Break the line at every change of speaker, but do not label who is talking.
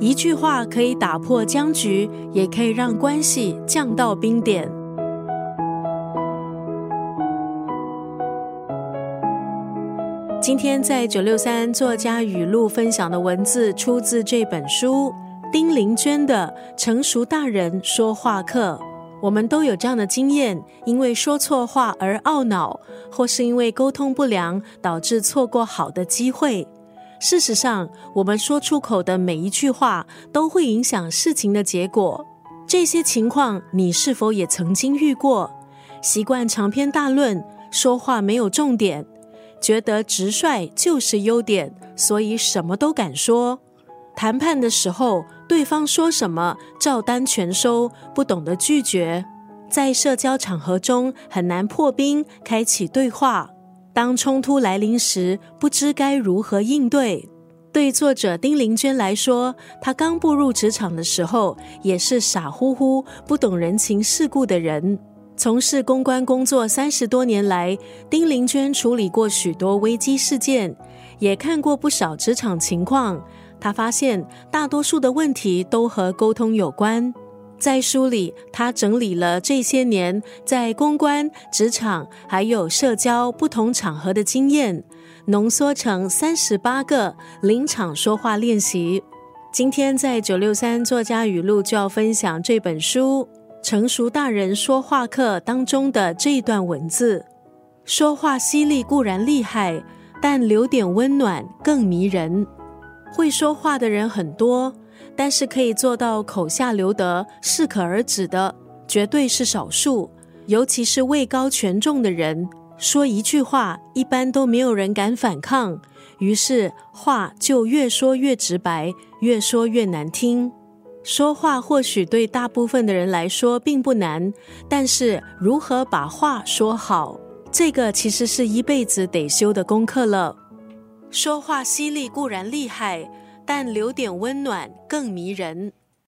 一句话可以打破僵局，也可以让关系降到冰点。今天在九六三作家语录分享的文字，出自这本书丁玲娟的《成熟大人说话课》。我们都有这样的经验：因为说错话而懊恼，或是因为沟通不良导致错过好的机会。事实上，我们说出口的每一句话都会影响事情的结果。这些情况，你是否也曾经遇过？习惯长篇大论，说话没有重点。觉得直率就是优点，所以什么都敢说。谈判的时候，对方说什么照单全收，不懂得拒绝。在社交场合中很难破冰，开启对话。当冲突来临时，不知该如何应对。对作者丁玲娟来说，她刚步入职场的时候，也是傻乎乎、不懂人情世故的人。从事公关工作三十多年来，丁玲娟处理过许多危机事件，也看过不少职场情况。她发现大多数的问题都和沟通有关。在书里，他整理了这些年在公关、职场还有社交不同场合的经验，浓缩成三十八个临场说话练习。今天在九六三作家语录就要分享这本书。成熟大人说话课当中的这一段文字：说话犀利固然厉害，但留点温暖更迷人。会说话的人很多，但是可以做到口下留德、适可而止的，绝对是少数。尤其是位高权重的人，说一句话，一般都没有人敢反抗，于是话就越说越直白，越说越难听。说话或许对大部分的人来说并不难，但是如何把话说好，这个其实是一辈子得修的功课了。说话犀利固然厉害，但留点温暖更迷人。